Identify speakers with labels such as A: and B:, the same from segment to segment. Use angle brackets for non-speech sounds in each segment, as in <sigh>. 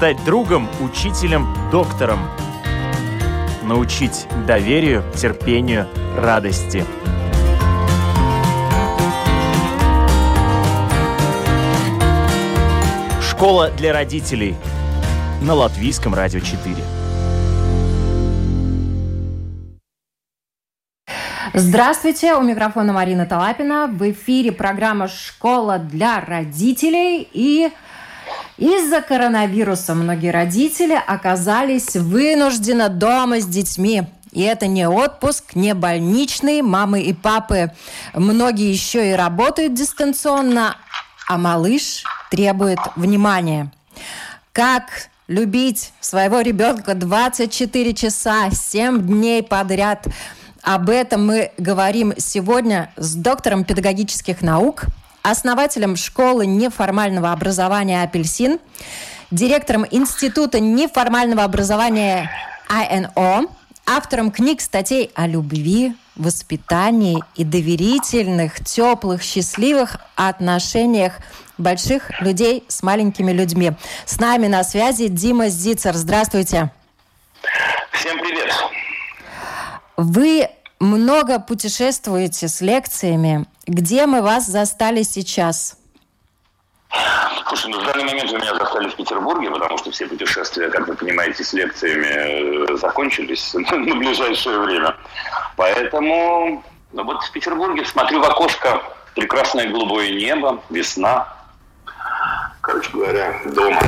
A: стать другом, учителем, доктором. Научить доверию, терпению, радости. Школа для родителей на Латвийском радио 4.
B: Здравствуйте, у микрофона Марина Талапина. В эфире программа «Школа для родителей». И из-за коронавируса многие родители оказались вынуждены дома с детьми. И это не отпуск, не больничный. Мамы и папы, многие еще и работают дистанционно, а малыш требует внимания. Как любить своего ребенка 24 часа, 7 дней подряд – об этом мы говорим сегодня с доктором педагогических наук, основателем школы неформального образования «Апельсин», директором Института неформального образования АНО, автором книг, статей о любви, воспитании и доверительных, теплых, счастливых отношениях больших людей с маленькими людьми. С нами на связи Дима Зицер. Здравствуйте.
C: Всем привет.
B: Вы много путешествуете с лекциями. Где мы вас застали сейчас?
C: Слушай, ну в данный момент вы меня застали в Петербурге, потому что все путешествия, как вы понимаете, с лекциями э, закончились <laughs> на ближайшее время. Поэтому ну, вот в Петербурге смотрю в окошко, прекрасное голубое небо, весна. Короче говоря, дома.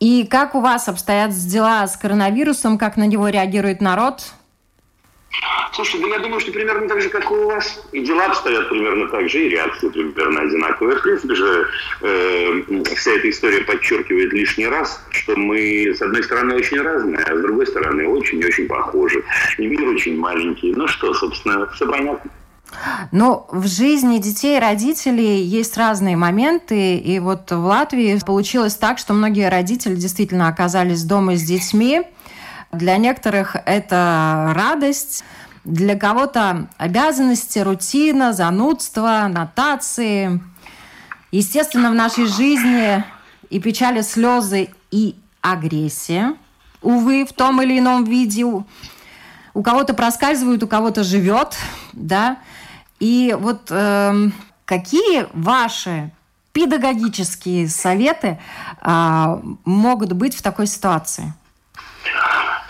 B: И как у вас обстоят дела с коронавирусом, как на него реагирует народ?
C: Слушай, да я думаю, что примерно так же, как и у вас. И дела обстоят примерно так же, и реакции примерно одинаковые. В принципе же, э, вся эта история подчеркивает лишний раз, что мы, с одной стороны, очень разные, а с другой стороны, очень-очень похожи. И мир очень маленький. Ну что, собственно, все понятно.
B: Но в жизни детей и родителей есть разные моменты. И вот в Латвии получилось так, что многие родители действительно оказались дома с детьми. Для некоторых это радость, для кого-то обязанности, рутина, занудство, нотации. Естественно, в нашей жизни и печали, слезы, и агрессия. Увы, в том или ином виде. У кого-то проскальзывают, у кого-то живет, да. И вот э, какие ваши педагогические советы э, могут быть в такой ситуации?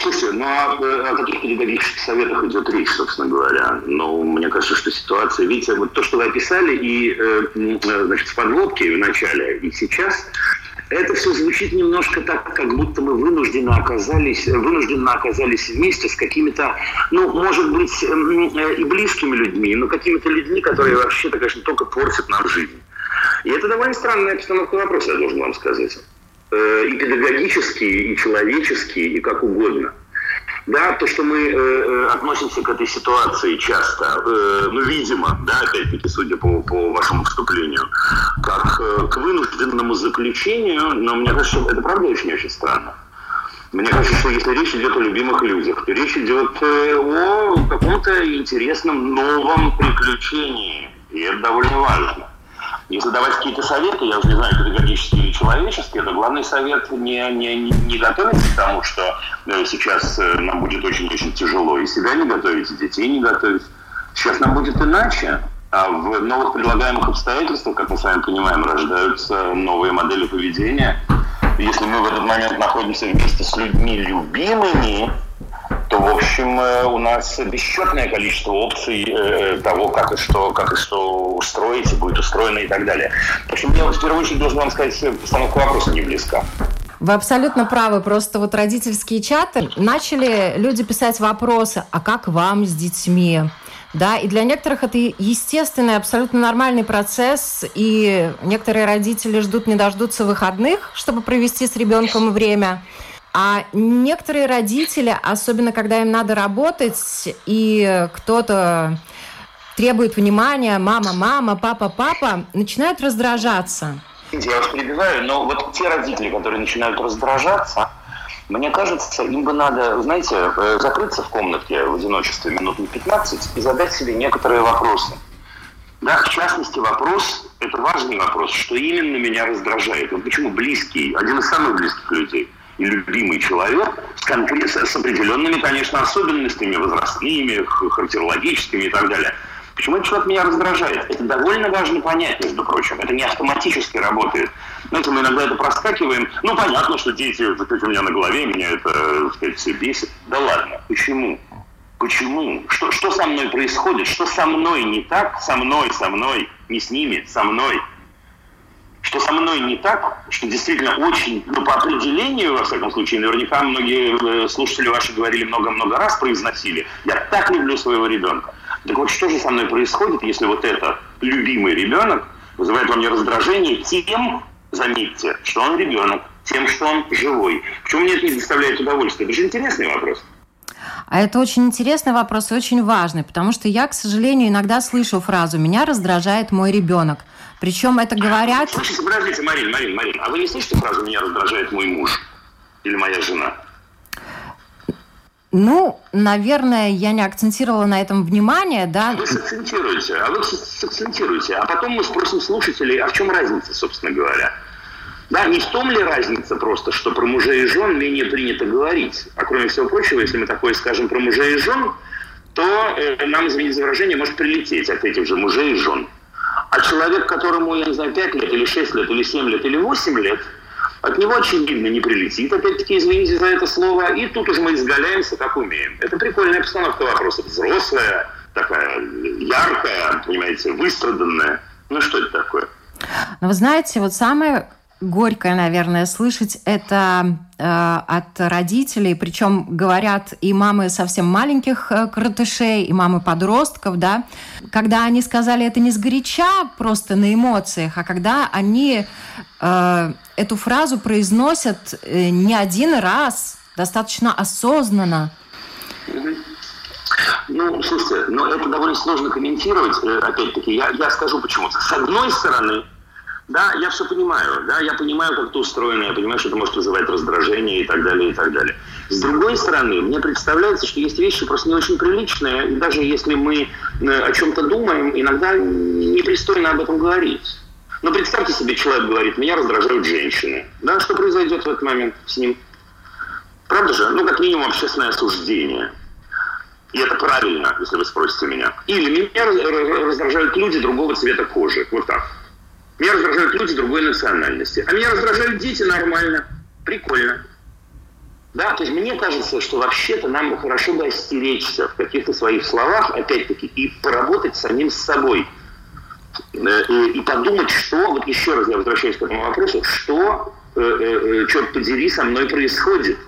C: Слушай, ну а о каких педагогических советах идет речь, собственно говоря? Ну, мне кажется, что ситуация, видите, вот то, что вы описали и, э, э, значит, в подводке в начале и сейчас, это все звучит немножко так, как будто мы вынуждены оказались, вынужденно оказались вместе с какими-то, ну, может быть, э, и близкими людьми, но какими-то людьми, которые вообще-то, конечно, только портят нам жизнь. И это довольно странная обстановка вопроса, я должен вам сказать. Э, и педагогические, и человеческие, и как угодно. Да, то, что мы э, э, относимся к этой ситуации часто, э, ну, видимо, да, опять-таки, судя по, по вашему вступлению, как э, к вынужденному заключению, но мне кажется, это правда очень-очень странно. Мне кажется, что если речь идет о любимых людях, то речь идет э, о каком-то интересном новом приключении. И это довольно важно. Если давать какие-то советы, я уже не знаю, педагогические или человеческие, то главный совет не, не, не готовиться к тому, что э, сейчас э, нам будет очень-очень тяжело. И себя не готовить, и детей не готовить. Сейчас нам будет иначе. А в новых предлагаемых обстоятельствах, как мы с вами понимаем, рождаются новые модели поведения. Если мы в этот момент находимся вместе с людьми любимыми, то, в общем, э, у нас бесчетное количество опций э, того, как и что, как и что устроить, будет устроено и так далее. В общем, я в первую очередь должен вам сказать, постановка вопроса не близка.
B: Вы абсолютно правы. Просто вот родительские чаты начали люди писать вопросы, а как вам с детьми? Да, и для некоторых это естественный, абсолютно нормальный процесс, и некоторые родители ждут, не дождутся выходных, чтобы провести с ребенком время. А некоторые родители, особенно когда им надо работать, и кто-то требует внимания, мама, мама, папа, папа, начинают раздражаться.
C: Я вас перебиваю, но вот те родители, которые начинают раздражаться, мне кажется, им бы надо, знаете, э, закрыться в комнате в одиночестве минут на 15 и задать себе некоторые вопросы. Да, в частности, вопрос, Это важный вопрос, что именно меня раздражает. Вот почему близкий, один из самых близких людей любимый человек с, конкрет, с определенными, конечно, особенностями возрастными, характерологическими и так далее. Почему этот человек меня раздражает? Это довольно важно понять, между прочим. Это не автоматически работает. Знаете, мы иногда это проскакиваем. Ну, понятно, что дети вот у меня на голове, меня это, так сказать, все бесит. Да ладно, почему? Почему? Что, что со мной происходит? Что со мной не так? Со мной, со мной, не с ними, со мной. Что со мной не так, что действительно очень, ну, по определению, во всяком случае, наверняка многие э, слушатели ваши говорили много-много раз, произносили, я так люблю своего ребенка. Так вот, что же со мной происходит, если вот этот любимый ребенок вызывает во мне раздражение тем, заметьте, что он ребенок, тем, что он живой. Почему мне это не доставляет удовольствия? Это же интересный вопрос.
B: А это очень интересный вопрос и очень важный, потому что я, к сожалению, иногда слышу фразу «меня раздражает мой ребенок». Причем это говорят...
C: Слушайте, подождите, Марин, Марин, Марин, а вы не слышите фразу «меня раздражает мой муж» или «моя жена»?
B: Ну, наверное, я не акцентировала на этом внимание, да.
C: Вы сакцентируете, а вы сакцентируете, а потом мы спросим слушателей, а в чем разница, собственно говоря? Да, не в том ли разница просто, что про мужей и жен менее принято говорить. А кроме всего прочего, если мы такое скажем про мужей и жен, то э, нам, извините за выражение, может прилететь от этих же мужей и жен. А человек, которому, я не знаю, 5 лет, или 6 лет, или 7 лет, или 8 лет, от него, очевидно, не прилетит, опять-таки, извините за это слово, и тут уже мы изгаляемся, как умеем. Это прикольная постановка вопроса, взрослая, такая яркая, понимаете, выстраданная. Ну, что это такое?
B: Но вы знаете, вот самое горькое, наверное, слышать это э, от родителей, причем говорят и мамы совсем маленьких э, кротышей, и мамы подростков, да, когда они сказали это не сгоряча, просто на эмоциях, а когда они э, эту фразу произносят э, не один раз, достаточно осознанно.
C: Ну, слушайте, но это довольно сложно комментировать, э, опять-таки, я, я скажу почему. С одной стороны, да, я все понимаю, да, я понимаю, как это устроено, я понимаю, что это может вызывать раздражение и так далее, и так далее. С другой стороны, мне представляется, что есть вещи просто не очень приличные, и даже если мы э, о чем-то думаем, иногда непристойно об этом говорить. Но представьте себе, человек говорит, меня раздражают женщины. Да, что произойдет в этот момент с ним? Правда же? Ну, как минимум, общественное осуждение. И это правильно, если вы спросите меня. Или меня раздражают люди другого цвета кожи. Вот так. Меня раздражают люди другой национальности. А меня раздражают дети нормально. Прикольно. Да, то есть мне кажется, что вообще-то нам хорошо бы остеречься в каких-то своих словах, опять-таки, и поработать самим с собой. Э, и, и подумать, что, вот еще раз я возвращаюсь к этому вопросу, что, э, э, черт подери, со мной происходит.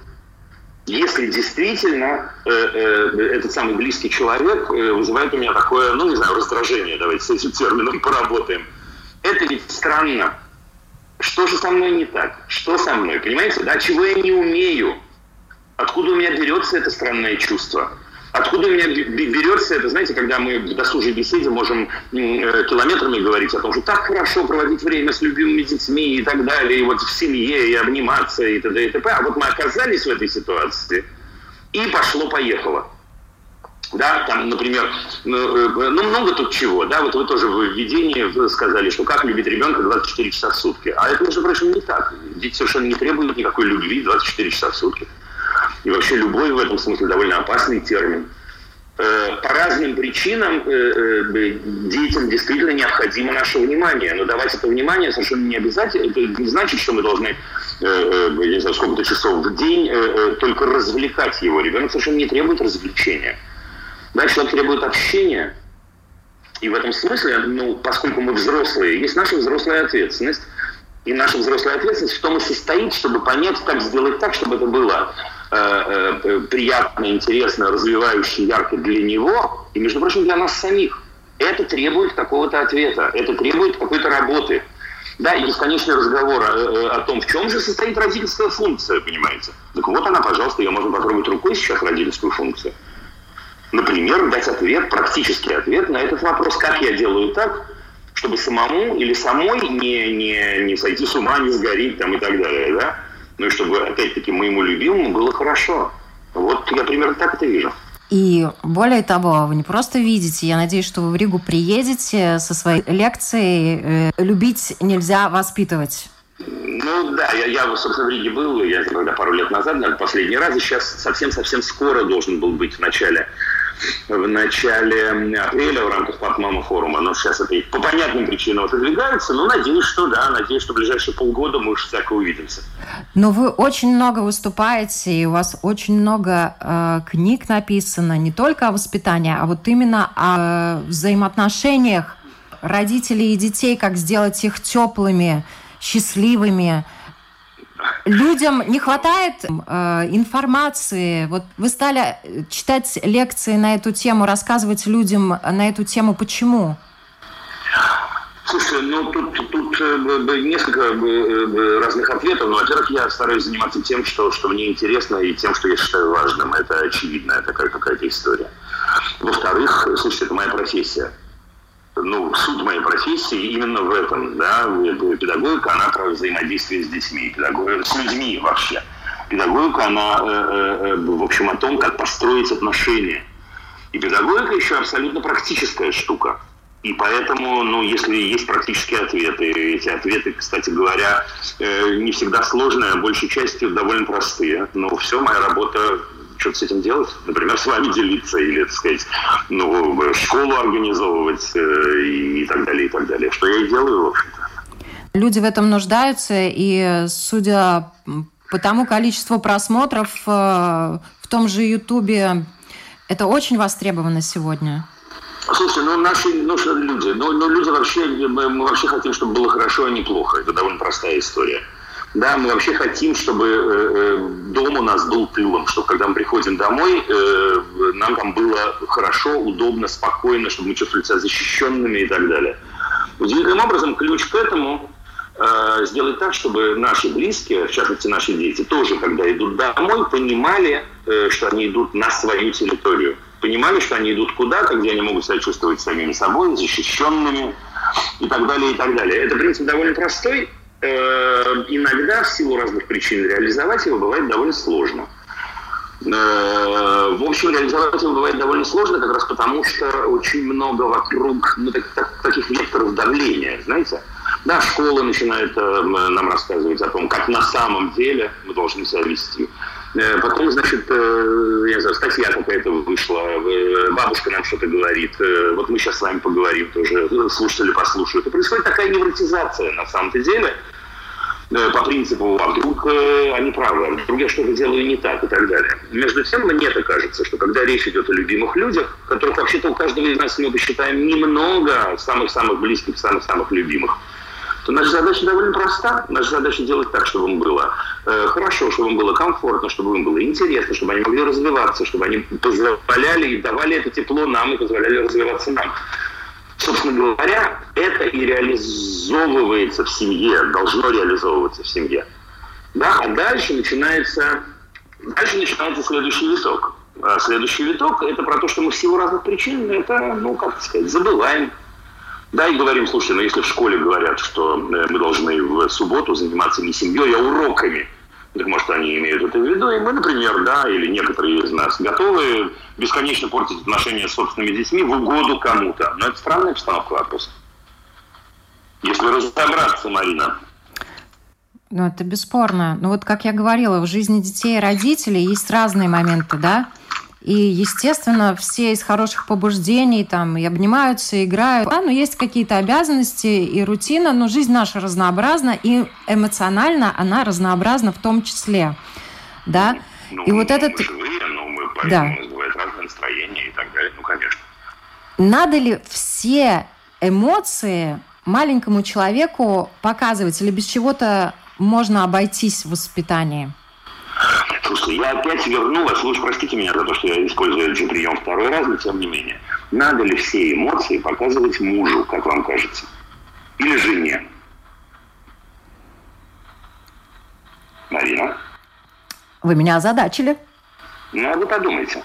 C: Если действительно э, э, этот самый близкий человек э, вызывает у меня такое, ну, не знаю, раздражение, давайте с этим термином поработаем – это ведь странно. Что же со мной не так? Что со мной? Понимаете, да? Чего я не умею? Откуда у меня берется это странное чувство? Откуда у меня берется это, знаете, когда мы в досужей беседе можем э, километрами говорить о том, что так хорошо проводить время с любимыми детьми и так далее, и вот в семье, и обниматься, и т.д. и т.п. А вот мы оказались в этой ситуации, и пошло-поехало. Да, там, например, ну, э, ну, много тут чего, да, вот вы тоже в введении сказали, что как любить ребенка 24 часа в сутки. А это, между прочим, не так. Дети совершенно не требуют никакой любви 24 часа в сутки. И вообще любовь в этом смысле довольно опасный термин. Э, по разным причинам э, детям действительно необходимо наше внимание. Но давать это внимание совершенно не обязательно. Это не значит, что мы должны, я не знаю, сколько-то часов в день только развлекать его. Ребенок совершенно не требует развлечения. Дальше он требует общения. И в этом смысле, ну, поскольку мы взрослые, есть наша взрослая ответственность. И наша взрослая ответственность в том и состоит, чтобы понять, как сделать так, чтобы это было э, э, приятно, интересно, развивающе, ярко для него и, между прочим, для нас самих. Это требует какого-то ответа, это требует какой-то работы. Да, и бесконечный разговор о, э, о том, в чем же состоит родительская функция, понимаете. Так вот она, пожалуйста, ее можно попробовать рукой сейчас, родительскую функцию например, дать ответ, практический ответ на этот вопрос, как я делаю так, чтобы самому или самой не, не, не сойти с ума, не сгореть там и так далее, да? Ну и чтобы, опять-таки, моему любимому было хорошо. Вот я примерно так это вижу.
B: И более того, вы не просто видите, я надеюсь, что вы в Ригу приедете со своей лекцией э, «Любить нельзя воспитывать».
C: Ну да, я, я собственно, в Риге был, я когда пару лет назад, наверное, последний раз, и сейчас совсем-совсем скоро должен был быть в начале в начале апреля в рамках Папмама форума. Но сейчас это по понятным причинам отодвигается. Но надеюсь, что да, надеюсь, что в ближайшие полгода мы уж всяко увидимся.
B: Но вы очень много выступаете, и у вас очень много э, книг написано не только о воспитании, а вот именно о взаимоотношениях родителей и детей, как сделать их теплыми, счастливыми, людям не хватает э, информации. Вот вы стали читать лекции на эту тему, рассказывать людям на эту тему. Почему?
C: Слушай, ну тут, тут э, несколько э, разных ответов. Ну, во-первых, я стараюсь заниматься тем, что, что мне интересно, и тем, что я считаю важным. Это очевидная такая какая-то история. Во-вторых, слушайте, это моя профессия ну, суть моей профессии именно в этом, да, педагогика, она про взаимодействие с детьми, педагогика, с людьми вообще. Педагогика, она, э, э, э, в общем, о том, как построить отношения. И педагогика еще абсолютно практическая штука. И поэтому, ну, если есть практические ответы, эти ответы, кстати говоря, не всегда сложные, а большей частью довольно простые. Но все, моя работа что-то с этим делать, например, с вами делиться или, так сказать, ну, школу организовывать э, и так далее, и так далее. Что я и делаю, в общем-то.
B: Люди в этом нуждаются, и судя по тому количеству просмотров э, в том же Ютубе, это очень востребовано сегодня.
C: Слушай, ну наши, ну, люди, ну, ну люди вообще, мы вообще хотим, чтобы было хорошо, а не плохо. Это довольно простая история. Да, мы вообще хотим, чтобы э, э, дом у нас был тылом, чтобы когда мы приходим домой, э, нам там было хорошо, удобно, спокойно, чтобы мы чувствовали себя защищенными и так далее. Удивительным образом ключ к этому сделать так, чтобы наши близкие, в частности наши дети, тоже, когда идут домой, понимали, что они идут на свою территорию. Понимали, что они идут куда-то, где они могут себя чувствовать самими собой, защищенными и так далее, и так далее. Это принцип довольно простой, иногда в силу разных причин реализовать его бывает довольно сложно. Э, в общем, реализовать его бывает довольно сложно, как раз потому, что очень много вокруг ну, так, так, таких векторов давления, знаете. Да, школа начинает э, нам рассказывать о том, как на самом деле мы должны себя вести. Э, потом, значит, э, я знаю, статья какая-то вышла, э, бабушка нам что-то говорит, вот мы сейчас с вами поговорим тоже, слушатели послушают. И происходит такая невротизация на самом-то деле, по принципу, а вдруг они правы, а вдруг я что-то делаю не так и так далее. Между тем, мне это кажется, что когда речь идет о любимых людях, которых вообще-то у каждого из нас мы посчитаем немного, самых-самых близких, самых-самых любимых, то наша задача довольно проста. Наша задача делать так, чтобы им было э, хорошо, чтобы им было комфортно, чтобы им было интересно, чтобы они могли развиваться, чтобы они позволяли и давали это тепло нам и позволяли развиваться нам. Собственно говоря, это и реализовывается в семье, должно реализовываться в семье. Да, а дальше начинается, дальше начинается следующий виток. А следующий виток – это про то, что мы в силу разных причин это, ну, как сказать, забываем, да, и говорим, слушайте, ну если в школе говорят, что э, мы должны в субботу заниматься не семьей, а уроками, так может они имеют это в виду, и мы, например, да, или некоторые из нас готовы бесконечно портить отношения с собственными детьми в угоду кому-то. Но это странная постановка вопроса. Если разобраться, Марина,
B: ну, это бесспорно. Ну, вот как я говорила, в жизни детей и родителей есть разные моменты, да? И, естественно, все из хороших побуждений там и обнимаются, и играют. Да, но есть какие-то обязанности и рутина, но жизнь наша разнообразна, и эмоционально она разнообразна в том числе. Да?
C: Ну, и вот мы этот... Живые, но мы да. бывает разное настроение и так далее, ну, конечно.
B: Надо ли все эмоции маленькому человеку показывать, или без чего-то можно обойтись в воспитании?
C: Слушайте, я опять вернулась, уж простите меня за то, что я использую этот прием второй раз, но тем не менее. Надо ли все эмоции показывать мужу, как вам кажется? Или жене? Марина?
B: Вы меня озадачили.
C: Ну, а вы подумайте.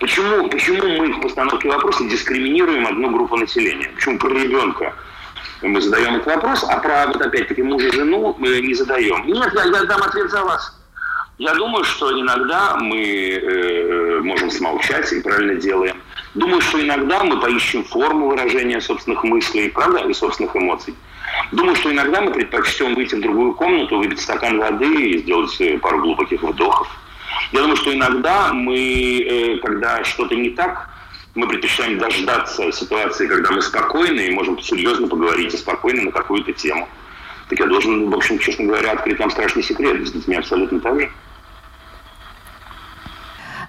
C: Почему, почему мы в постановке вопроса дискриминируем одну группу населения? Почему про ребенка мы задаем этот вопрос, а про, вот опять-таки, мужа и жену мы не задаем? Нет, я, я дам ответ за вас. Я думаю, что иногда мы э, можем смолчать и правильно делаем. Думаю, что иногда мы поищем форму выражения собственных мыслей, правда, и собственных эмоций. Думаю, что иногда мы предпочтем выйти в другую комнату, выпить стакан воды и сделать э, пару глубоких вдохов. Я думаю, что иногда мы, э, когда что-то не так, мы предпочитаем дождаться ситуации, когда мы спокойны и можем серьезно поговорить и спокойно на какую-то тему. Так я должен, в общем, честно говоря, открыть вам страшный секрет. С детьми абсолютно так же.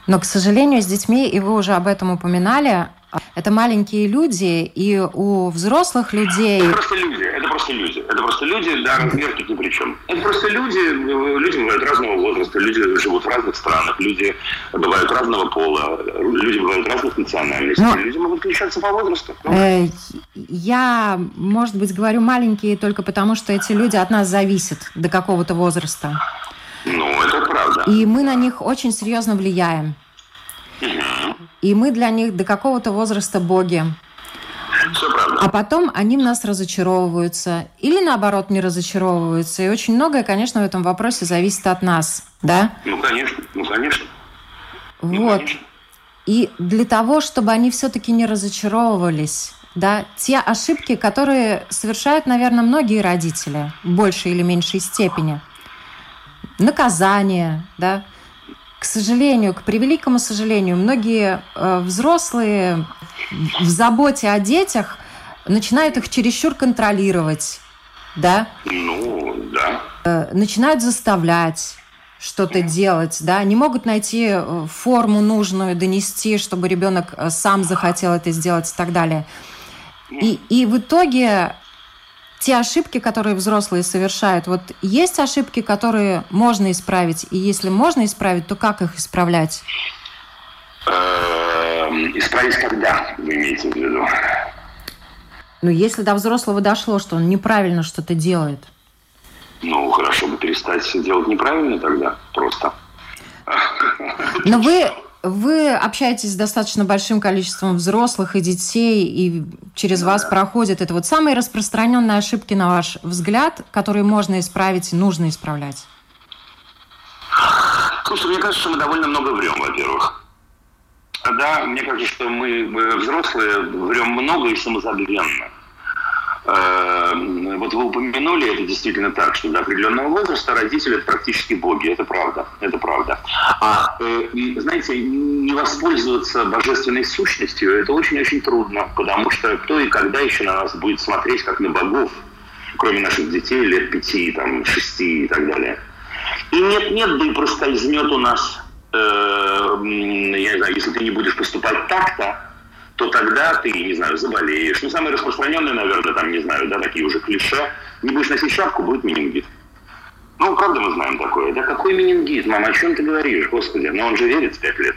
B: Но, к сожалению, с детьми, и вы уже об этом упоминали, это маленькие люди, и у взрослых людей...
C: Это просто люди, это просто люди. Это просто люди, да, размер тут ни при чем. Это просто люди, люди бывают разного возраста, люди живут в разных странах, люди бывают разного пола, люди бывают разных национальностей, Но... люди могут отличаться по возрасту.
B: Э, я, может быть, говорю маленькие только потому, что эти люди от нас зависят до какого-то возраста.
C: Ну, это правда.
B: И мы на них очень серьезно влияем. Угу. И мы для них до какого-то возраста боги.
C: Все правда.
B: А потом они в нас разочаровываются. Или наоборот не разочаровываются. И очень многое, конечно, в этом вопросе зависит от нас. Да?
C: Ну, конечно. Ну, конечно.
B: Ну, вот. конечно. И для того, чтобы они все-таки не разочаровывались, да, те ошибки, которые совершают, наверное, многие родители в большей или меньшей степени – наказание, да. К сожалению, к превеликому сожалению, многие э, взрослые в заботе о детях начинают их чересчур контролировать, да?
C: Ну, да.
B: Э, начинают заставлять что-то делать, да, не могут найти э, форму нужную, донести, чтобы ребенок э, сам захотел это сделать и так далее. И, и в итоге те ошибки, которые взрослые совершают, вот есть ошибки, которые можно исправить, и если можно исправить, то как их исправлять?
C: Эм, исправить когда, вы имеете в виду?
B: Ну, если до взрослого дошло, что он неправильно что-то делает.
C: Ну, хорошо бы перестать делать неправильно тогда, просто.
B: Но вы вы общаетесь с достаточно большим количеством взрослых и детей, и через вас проходит это вот самые распространенные ошибки, на ваш взгляд, которые можно исправить и нужно исправлять?
C: Слушай, мне кажется, что мы довольно много врем, во-первых. Да, мне кажется, что мы взрослые врем много и самозабвенно. Вот вы упомянули, это действительно так, что до определенного возраста родители практически боги, это правда, это правда. А, знаете, не воспользоваться божественной сущностью, это очень-очень трудно, потому что кто и когда еще на нас будет смотреть, как на богов, кроме наших детей лет пяти, там, шести и так далее. И нет-нет, да и проскользнет у нас, э, я не знаю, если ты не будешь поступать так-то, то тогда ты, не знаю, заболеешь. Ну, самое распространенное, наверное, там, не знаю, да, такие уже клише. Не будешь носить шапку, будет менингит. Ну, правда мы знаем такое. Да какой менингит, мама, о чем ты говоришь, господи? Но он же верит в пять лет.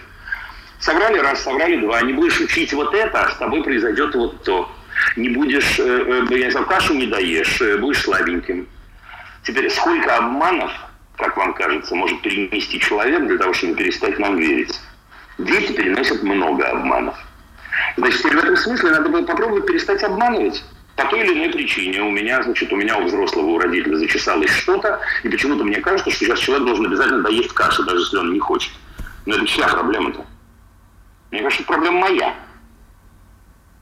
C: Соврали раз, соврали два. Не будешь учить вот это, а с тобой произойдет вот то. Не будешь, э, э, я не знаю, кашу не даешь, э, будешь слабеньким. Теперь, сколько обманов, как вам кажется, может перенести человек для того, чтобы перестать нам верить? Дети переносят много обманов. Значит, в этом смысле надо было попробовать перестать обманывать. По той или иной причине у меня, значит, у меня у взрослого, у родителя зачесалось что-то, и почему-то мне кажется, что сейчас человек должен обязательно доесть кашу, даже если он не хочет. Но это чья проблема-то? Мне кажется, проблема моя.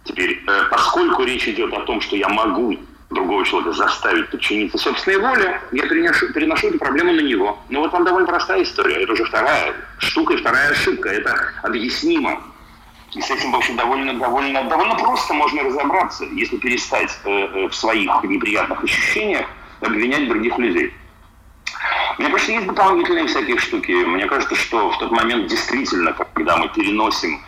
C: Теперь, э, поскольку речь идет о том, что я могу другого человека заставить подчиниться собственной воле, я переношу, переношу эту проблему на него. Но вот вам довольно простая история. Это уже вторая штука и вторая ошибка. Это объяснимо. И с этим, в общем, довольно, довольно, довольно просто можно разобраться, если перестать э, э, в своих неприятных ощущениях обвинять других людей. Мне кажется, есть дополнительные всякие штуки. Мне кажется, что в тот момент действительно, когда мы переносим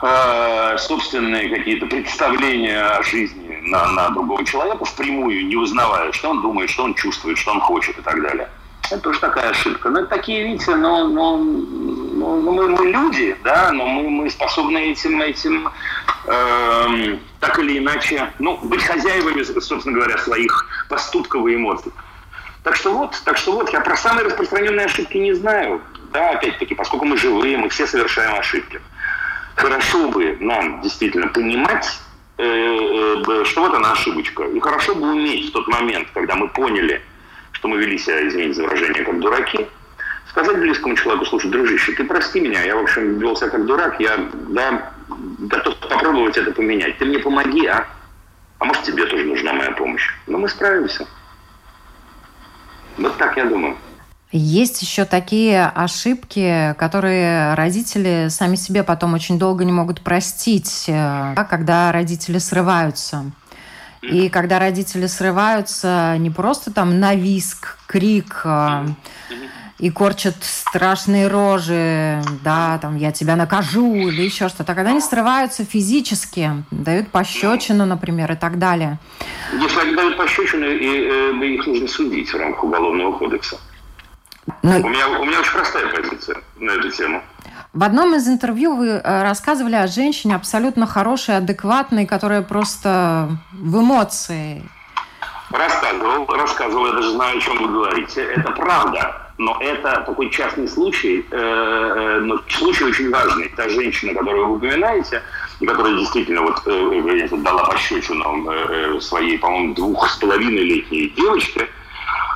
C: э, собственные какие-то представления о жизни на, на другого человека впрямую, не узнавая, что он думает, что он чувствует, что он хочет и так далее. Это тоже такая ошибка. Но это такие, видите, но, но, но, но мы, мы люди, да, но мы, мы способны этим, этим э, так или иначе, ну, быть хозяевами, собственно говоря, своих поступков и эмоций. Так что вот, так что вот, я про самые распространенные ошибки не знаю. Да, опять-таки, поскольку мы живые, мы все совершаем ошибки. Хорошо бы нам действительно понимать, э, э, что вот она ошибочка. И хорошо бы уметь в тот момент, когда мы поняли, что мы вели себя, извините за выражение, как дураки, сказать близкому человеку, слушай, дружище, ты прости меня, я, в общем, вел себя как дурак, я, да, готов попробовать это поменять. Ты мне помоги, а? А может, тебе тоже нужна моя помощь? Но мы справимся. Вот так я думаю.
B: Есть еще такие ошибки, которые родители сами себе потом очень долго не могут простить, э, когда родители срываются. И когда родители срываются не просто там на виск, крик э, и корчат страшные рожи, да, там я тебя накажу или еще что-то, а когда они срываются физически, дают пощечину, например, и так далее.
C: Если они дают пощечину, и, э, их нужно судить в рамках Уголовного кодекса. Но... У, меня, у меня очень простая позиция на эту тему.
B: В одном из интервью вы э, рассказывали о женщине абсолютно хорошей, адекватной, которая просто в эмоции.
C: Рассказывал, рассказывал, я даже знаю, о чем вы говорите. Это правда, но это такой частный случай, э, э, но случай очень важный. Та женщина, которую вы упоминаете, которая действительно вот дала пощечину своей, по-моему, двух с половиной летней девочке,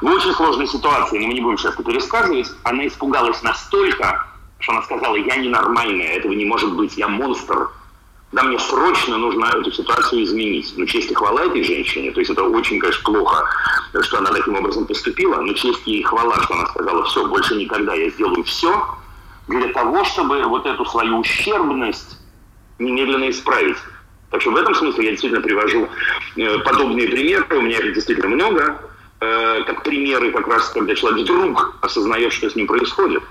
C: в очень сложной ситуации, но мы не будем сейчас это пересказывать, она испугалась настолько, что она сказала, я ненормальная, этого не может быть, я монстр. Да, мне срочно нужно эту ситуацию изменить. Но честь и хвала этой женщине, то есть это очень, конечно, плохо, что она таким образом поступила, но честь и хвала, что она сказала, все, больше никогда я сделаю все для того, чтобы вот эту свою ущербность немедленно исправить. Так что в этом смысле я действительно привожу э, подобные примеры, у меня их действительно много, э, как примеры как раз, когда человек вдруг осознает, что с ним происходит.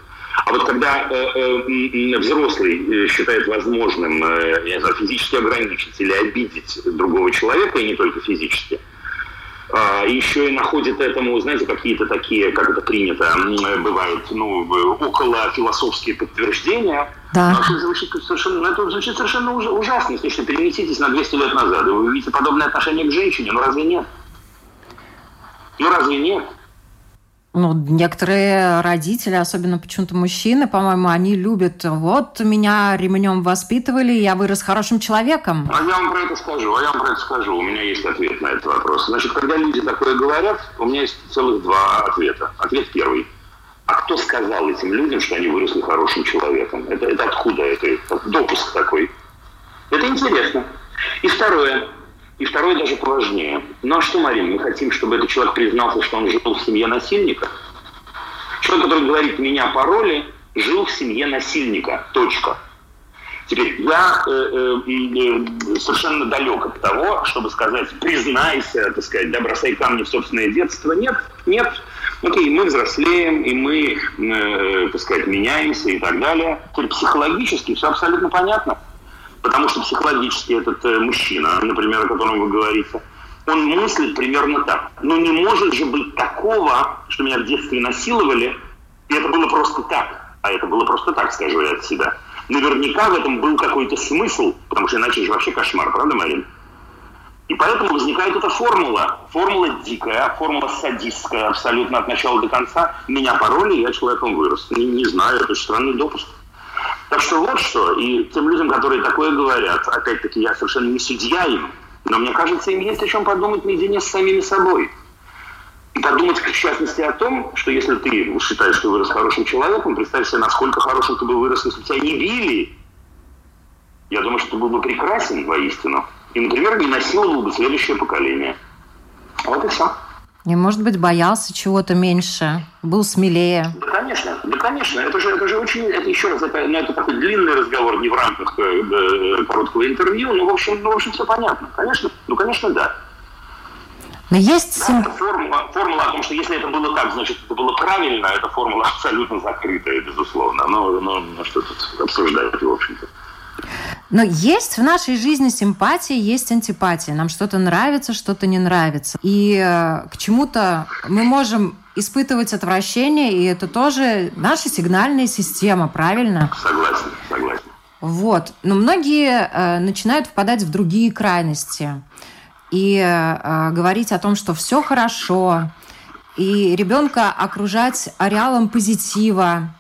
C: А вот когда э, э, взрослый э, считает возможным я знаю, физически ограничить или обидеть другого человека, и не только физически, э, еще и находит этому, знаете, какие-то такие, как это принято, бывают, ну, около философские подтверждения, да. это звучит совершенно, это звучит совершенно ужасно. Если перенеситесь на 200 лет назад, и вы увидите подобное отношение к женщине, ну разве нет? Ну разве нет?
B: Ну, некоторые родители, особенно почему-то мужчины, по-моему, они любят, вот меня ремнем воспитывали, я вырос хорошим человеком.
C: А я вам про это скажу, а я вам про это скажу. У меня есть ответ на этот вопрос. Значит, когда люди такое говорят, у меня есть целых два ответа. Ответ первый. А кто сказал этим людям, что они выросли хорошим человеком? Это, это откуда? Это, допуск такой. Это интересно. И второе. И второе даже поважнее. Ну а что, Марин, мы хотим, чтобы этот человек признался, что он жил в семье насильника? Человек, который говорит, меня пароли, жил в семье насильника. Точка. Теперь, я э, э, совершенно далек от того, чтобы сказать, признайся, так сказать, да, бросай камни в собственное детство. Нет, нет. Окей, мы взрослеем, и мы, э, так сказать, меняемся и так далее. Теперь психологически все абсолютно понятно. Потому что психологически этот э, мужчина, например, о котором вы говорите, он мыслит примерно так. Ну не может же быть такого, что меня в детстве насиловали, и это было просто так. А это было просто так, скажу я от себя. Наверняка в этом был какой-то смысл, потому что иначе же вообще кошмар, правда, Марин? И поэтому возникает эта формула. Формула дикая, формула садистская абсолютно от начала до конца. Меня пароли, я человеком вырос. Не, не знаю, это странный допуск. Так что вот что, и тем людям, которые такое говорят, опять-таки я совершенно не судья им, но мне кажется, им есть о чем подумать наедине с самими собой. И подумать, в частности, о том, что если ты считаешь, что вырос хорошим человеком, представь себе, насколько хорошим ты бы вырос, если тебя не били. Я думаю, что ты был бы прекрасен воистину. И, например, не насиловал бы следующее поколение. Вот и все.
B: И, может быть, боялся чего-то меньше, был смелее.
C: Да, конечно, да, конечно. Это же, это же очень, это еще раз, это, ну, это такой длинный разговор, не в рамках э, э, короткого интервью, но, в общем, ну, в общем, все понятно. Конечно, ну, конечно, да.
B: Но есть...
C: Да, формула, формула о том, что если это было так, значит, это было правильно, эта формула абсолютно закрытая, безусловно. Но, но, но что тут обсуждать, в общем-то.
B: Но есть в нашей жизни симпатия, есть антипатия. Нам что-то нравится, что-то не нравится. И э, к чему-то мы можем испытывать отвращение, и это тоже наша сигнальная система, правильно?
C: Согласен, согласен.
B: Вот. Но многие э, начинают впадать в другие крайности и э, говорить о том, что все хорошо, и ребенка окружать ареалом позитива,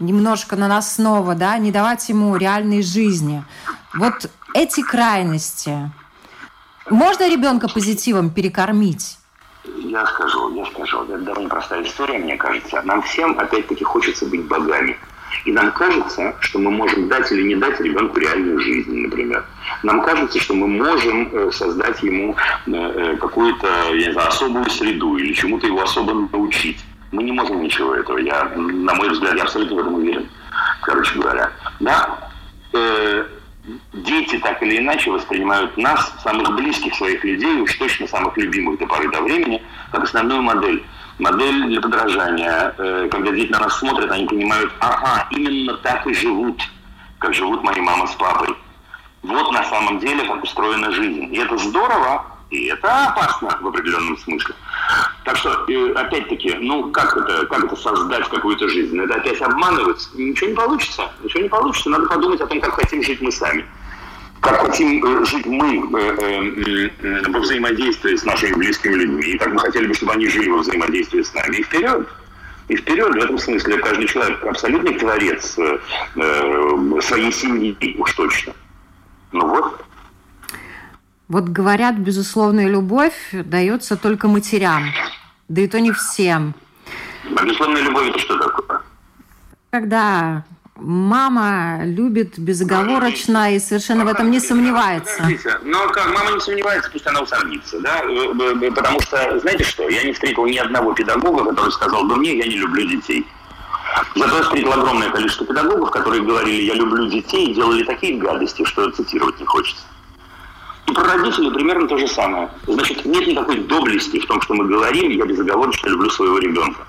B: немножко наносного, да, не давать ему реальной жизни. Вот эти крайности. Можно ребенка позитивом перекормить?
C: Я скажу, я скажу. Это довольно простая история, мне кажется. Нам всем, опять-таки, хочется быть богами. И нам кажется, что мы можем дать или не дать ребенку реальную жизнь, например. Нам кажется, что мы можем э, создать ему э, э, какую-то, особую среду или чему-то его особо научить. Мы не можем ничего этого. Я, на мой взгляд, я абсолютно в этом уверен. Короче говоря, да, дети так или иначе воспринимают нас, самых близких своих людей, уж точно самых любимых до поры до времени, как основную модель. Модель для подражания. Э, когда дети на нас смотрят, они понимают, ага, именно так и живут, как живут мои мама с папой. Вот на самом деле, как устроена жизнь. И это здорово, и это опасно в определенном смысле. Так что, э, опять-таки, ну как это, как это создать какую-то жизнь? Это опять обманывать? Ничего не получится. Ничего не получится. Надо подумать о том, как хотим жить мы сами. Как хотим э, жить мы э, во взаимодействии с нашими близкими людьми. И как мы хотели бы, чтобы они жили во взаимодействии с нами. И вперед! И вперед в этом смысле каждый человек абсолютный творец своей семьи, уж точно. Ну вот.
B: Вот говорят, безусловная любовь дается только матерям, да и то не всем.
C: А безусловная любовь это что такое?
B: Когда мама любит безоговорочно и совершенно в этом не сомневается.
C: Подождите, но как мама не сомневается, пусть она усомнится, да? Э, потому что, знаете что, я не встретил ни одного педагога, который сказал, да мне, я не люблю детей. Зато я встретил огромное количество педагогов, которые говорили, я люблю детей, и делали такие гадости, что цитировать не хочется. Про родителей примерно то же самое. Значит, нет никакой доблести в том, что мы говорим, я безоговорочно люблю своего ребенка.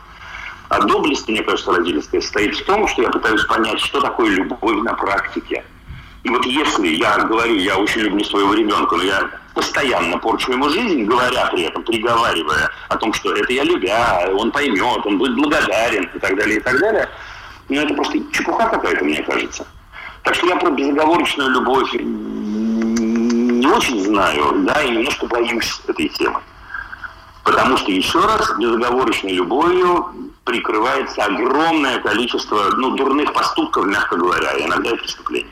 C: А доблесть, мне кажется, родительская состоит в том, что я пытаюсь понять, что такое любовь на практике. И вот если я говорю, я очень люблю своего ребенка, но я постоянно порчу ему жизнь, говоря при этом, приговаривая о том, что это я любя, он поймет, он будет благодарен и так далее, и так далее, ну это просто чепуха какая-то, мне кажется. Так что я про безоговорочную любовь не очень знаю, да, и немножко боюсь этой темы. Потому что, еще раз, безоговорочной любовью прикрывается огромное количество ну, дурных поступков, мягко говоря, и иногда и преступлений.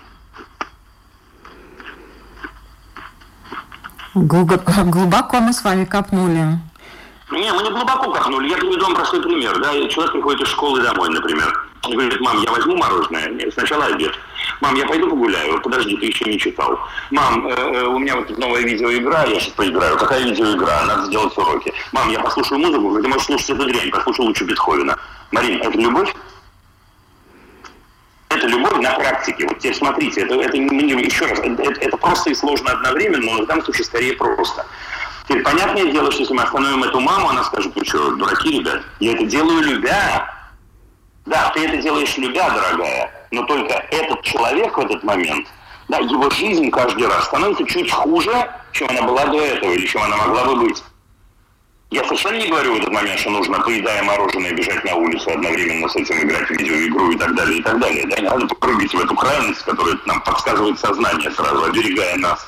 B: Глубоко мы с вами копнули.
C: Не, мы не глубоко копнули. Я приведу вам простой пример. Да? Человек приходит из школы домой, например. И говорит, мам, я возьму мороженое. Сначала обед. Мам, я пойду погуляю. Подожди, ты еще не читал. Мам, э, э, у меня вот новая видеоигра, я сейчас поиграю. Какая видеоигра? Надо сделать уроки. Мам, я послушаю музыку, ты можешь слушать эту дрянь, послушай лучше Бетховена. Марин, это любовь? Это любовь на практике. Вот теперь смотрите, это, это еще раз, это, это просто и сложно одновременно, но в данном случае скорее просто. Теперь понятное дело, что если мы остановим эту маму, она скажет, ну что, дураки, ребят, я это делаю любя. Да, ты это делаешь любя, дорогая, но только этот человек в этот момент, да, его жизнь каждый раз становится чуть хуже, чем она была до этого или чем она могла бы быть. Я совершенно не говорю в этот момент, что нужно, поедая мороженое, бежать на улицу, одновременно с этим играть в видеоигру и так далее, и так далее. Да, не надо прыгать в эту крайность, которая нам подсказывает сознание сразу, оберегая нас.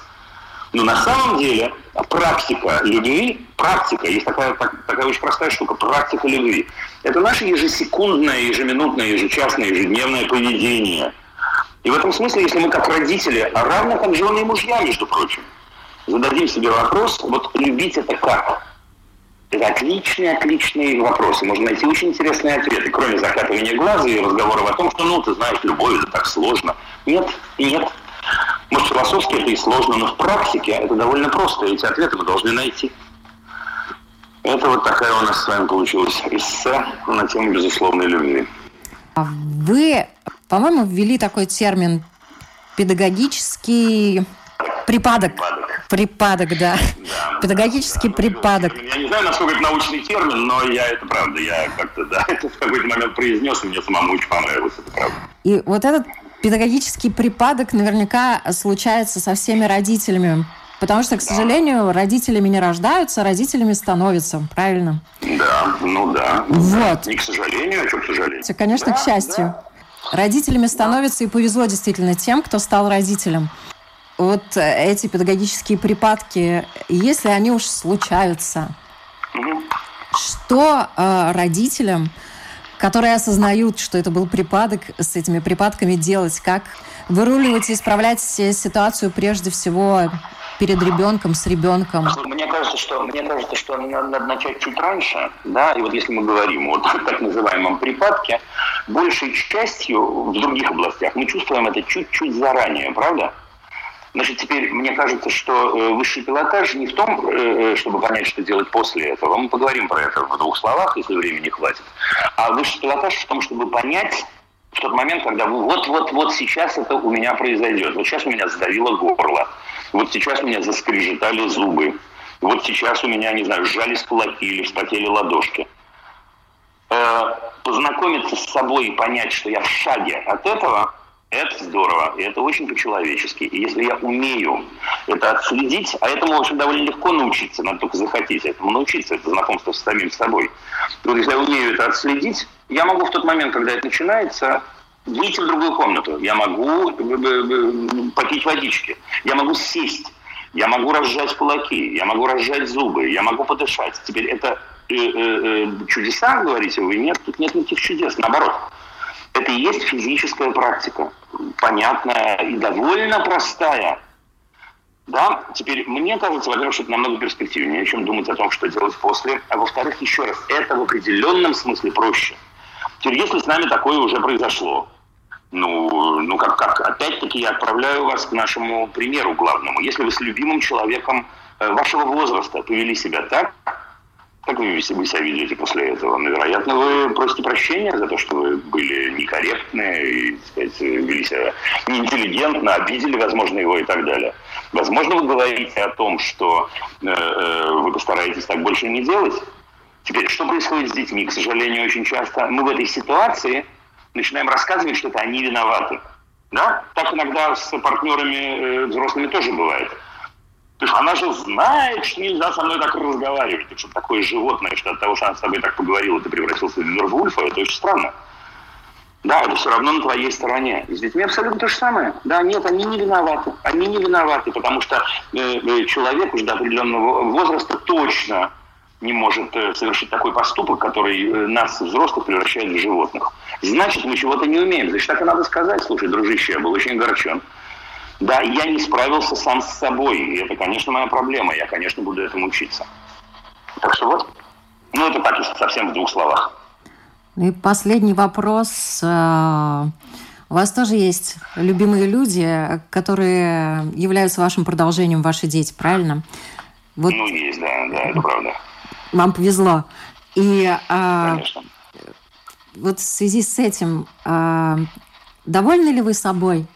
C: Но на самом деле практика любви, практика, есть такая, так, такая очень простая штука, практика любви. Это наше ежесекундное, ежеминутное, ежечасное, ежедневное поведение. И в этом смысле, если мы как родители, а равно как жены и мужья, между прочим, зададим себе вопрос, вот любить это как? Это отличные, отличные вопросы. Можно найти очень интересные ответы, кроме закатывания глаза и разговоров о том, что, ну, ты знаешь, любовь это так сложно. Нет, нет. Может, философски это и сложно, но в практике это довольно просто. Эти ответы мы должны найти. Это вот такая у нас с вами получилась эссе на тему безусловной любви.
B: А вы, по-моему, ввели такой термин педагогический припадок. Припадок, припадок да. да. Педагогический да, припадок.
C: Я не знаю, насколько это научный термин, но я это правда, я как-то, да, <laughs> это в какой-то момент произнес, и мне самому очень понравилось, это правда.
B: И вот этот педагогический припадок наверняка случается со всеми родителями. Потому что, к сожалению, родителями не рождаются, родителями становятся, правильно?
C: Да, ну да.
B: Вот.
C: Не к сожалению, а что к сожалению?
B: Конечно, да, к счастью. Да. Родителями становятся да. и повезло действительно тем, кто стал родителем. Вот эти педагогические припадки, если они уж случаются, угу. что э, родителям которые осознают, что это был припадок, с этими припадками делать, как выруливать и исправлять ситуацию прежде всего перед ребенком, с ребенком?
C: Мне кажется, что, мне кажется, что надо начать чуть раньше, да, и вот если мы говорим о <laughs> так называемом припадке, большей частью в других областях мы чувствуем это чуть-чуть заранее, правда? Значит, теперь мне кажется, что э, высший пилотаж не в том, э, э, чтобы понять, что делать после этого. Мы поговорим про это в двух словах, если времени хватит. А высший пилотаж в том, чтобы понять в тот момент, когда вот-вот-вот сейчас это у меня произойдет. Вот сейчас у меня сдавило горло. Вот сейчас у меня заскрежетали зубы. Вот сейчас у меня, не знаю, сжались кулаки или вспотели ладошки. Познакомиться с собой и понять, что я в шаге от этого – это здорово, и это очень по-человечески. И если я умею это отследить, а этому, в общем, довольно легко научиться, надо только захотеть этому научиться, это знакомство с самим собой. То если я умею это отследить, я могу в тот момент, когда это начинается, выйти в другую комнату. Я могу э, э, э, попить водички, я могу сесть, я могу разжать кулаки, я могу разжать зубы, я могу подышать. Теперь это чудеса, говорите вы? Нет, тут нет никаких чудес, наоборот. Это и есть физическая практика, понятная и довольно простая. Да, теперь мне кажется, во-первых, что это намного перспективнее, чем думать о том, что делать после. А во-вторых, еще раз, это в определенном смысле проще. Теперь, если с нами такое уже произошло, ну, ну как, как, опять-таки я отправляю вас к нашему примеру главному. Если вы с любимым человеком э, вашего возраста повели себя так, как вы, себя ведете после этого? Ну, вероятно, вы просите прощения за то, что вы были некорректны и, так сказать, вели себя неинтеллигентно, обидели, возможно, его и так далее. Возможно, вы говорите о том, что э, э, вы постараетесь так больше не делать. Теперь, что происходит с детьми? К сожалению, очень часто мы в этой ситуации начинаем рассказывать, что это они виноваты. Да? Так иногда с партнерами э, взрослыми тоже бывает. То есть она же знает, что нельзя со мной так разговаривать. что такое животное, что от того, что она с тобой так поговорила, ты превратился в Вервульфа, это очень странно. Да, это все равно на твоей стороне. И с детьми абсолютно то же самое. Да, нет, они не виноваты. Они не виноваты, потому что э, э человек уже до определенного возраста точно не может э, совершить такой поступок, который э, нас, взрослых, превращает в животных. Значит, мы чего-то не умеем. Значит, так и надо сказать. Слушай, дружище, я был очень огорчен. Да, я не справился сам с собой. И это, конечно, моя проблема. Я, конечно, буду этому учиться. Так что вот. Ну, это так, если совсем в двух словах.
B: Ну и последний вопрос. Э, у вас тоже есть любимые люди, которые являются вашим продолжением, ваши дети, правильно?
C: Вот ну, есть, да, да, это правда.
B: Вам повезло. И а, Конечно. вот в связи с этим, а, довольны ли вы собой?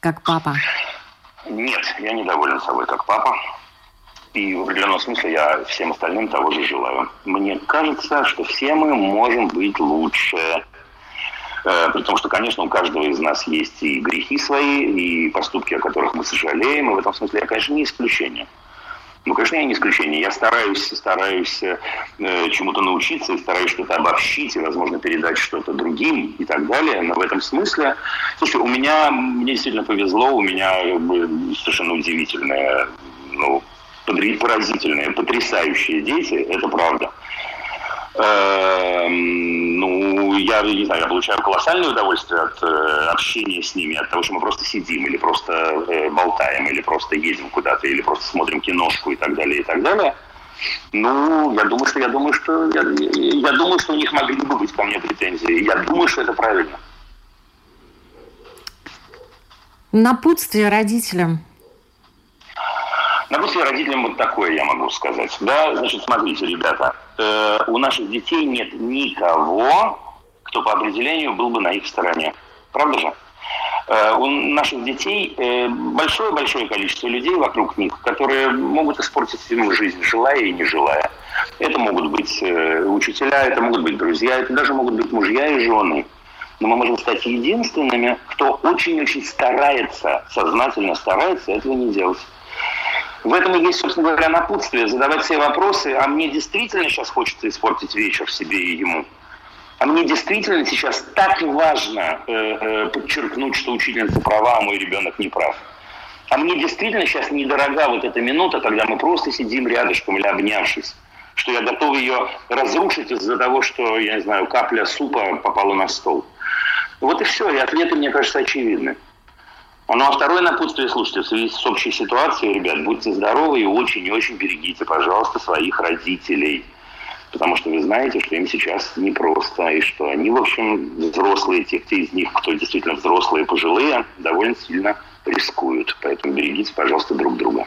B: Как папа?
C: Нет, я недоволен собой как папа. И в определенном смысле я всем остальным того же желаю. Мне кажется, что все мы можем быть лучше. Э, при том, что, конечно, у каждого из нас есть и грехи свои, и поступки, о которых мы сожалеем. И в этом смысле я, конечно, не исключение. Ну, конечно, я не исключение. Я стараюсь, стараюсь э, чему-то научиться стараюсь что-то обобщить и, возможно, передать что-то другим и так далее. Но в этом смысле, слушай, у меня, мне действительно повезло, у меня совершенно удивительные, ну, поразительные, потрясающие дети, это правда. Эм, ну, я не знаю, я получаю колоссальное удовольствие от э, общения с ними, от того, что мы просто сидим или просто э, болтаем, или просто едем куда-то, или просто смотрим киношку и так далее, и так далее. Ну, я думаю, что я думаю, что я, я думаю, что у них могли бы быть ко мне претензии. Я думаю, что это правильно.
B: Напутствие родителям.
C: Напутствие родителям вот такое я могу сказать. Да, значит, смотрите, ребята, э, у наших детей нет никого, кто по определению был бы на их стороне. Правда же? Э, у наших детей э, большое-большое количество людей вокруг них, которые могут испортить им жизнь, желая и не желая. Это могут быть э, учителя, это могут быть друзья, это даже могут быть мужья и жены. Но мы можем стать единственными, кто очень-очень старается, сознательно старается этого не делать. В этом и есть, собственно говоря, напутствие, задавать себе вопросы, а мне действительно сейчас хочется испортить вечер себе и ему? А мне действительно сейчас так важно э, э, подчеркнуть, что учительница права, а мой ребенок не прав. А мне действительно сейчас недорога вот эта минута, когда мы просто сидим рядышком или обнявшись, что я готов ее разрушить из-за того, что, я не знаю, капля супа попала на стол. Вот и все, и ответы, мне кажется, очевидны. Ну а второе напутствие, слушайте, в связи с общей ситуацией, ребят, будьте здоровы и очень и очень берегите, пожалуйста, своих родителей. Потому что вы знаете, что им сейчас непросто, и что они, в общем, взрослые, те, те из них, кто действительно взрослые, пожилые, довольно сильно рискуют. Поэтому берегите, пожалуйста, друг друга.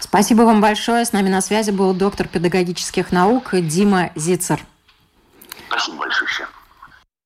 B: Спасибо вам большое. С нами на связи был доктор педагогических наук Дима Зицер.
C: Спасибо большое.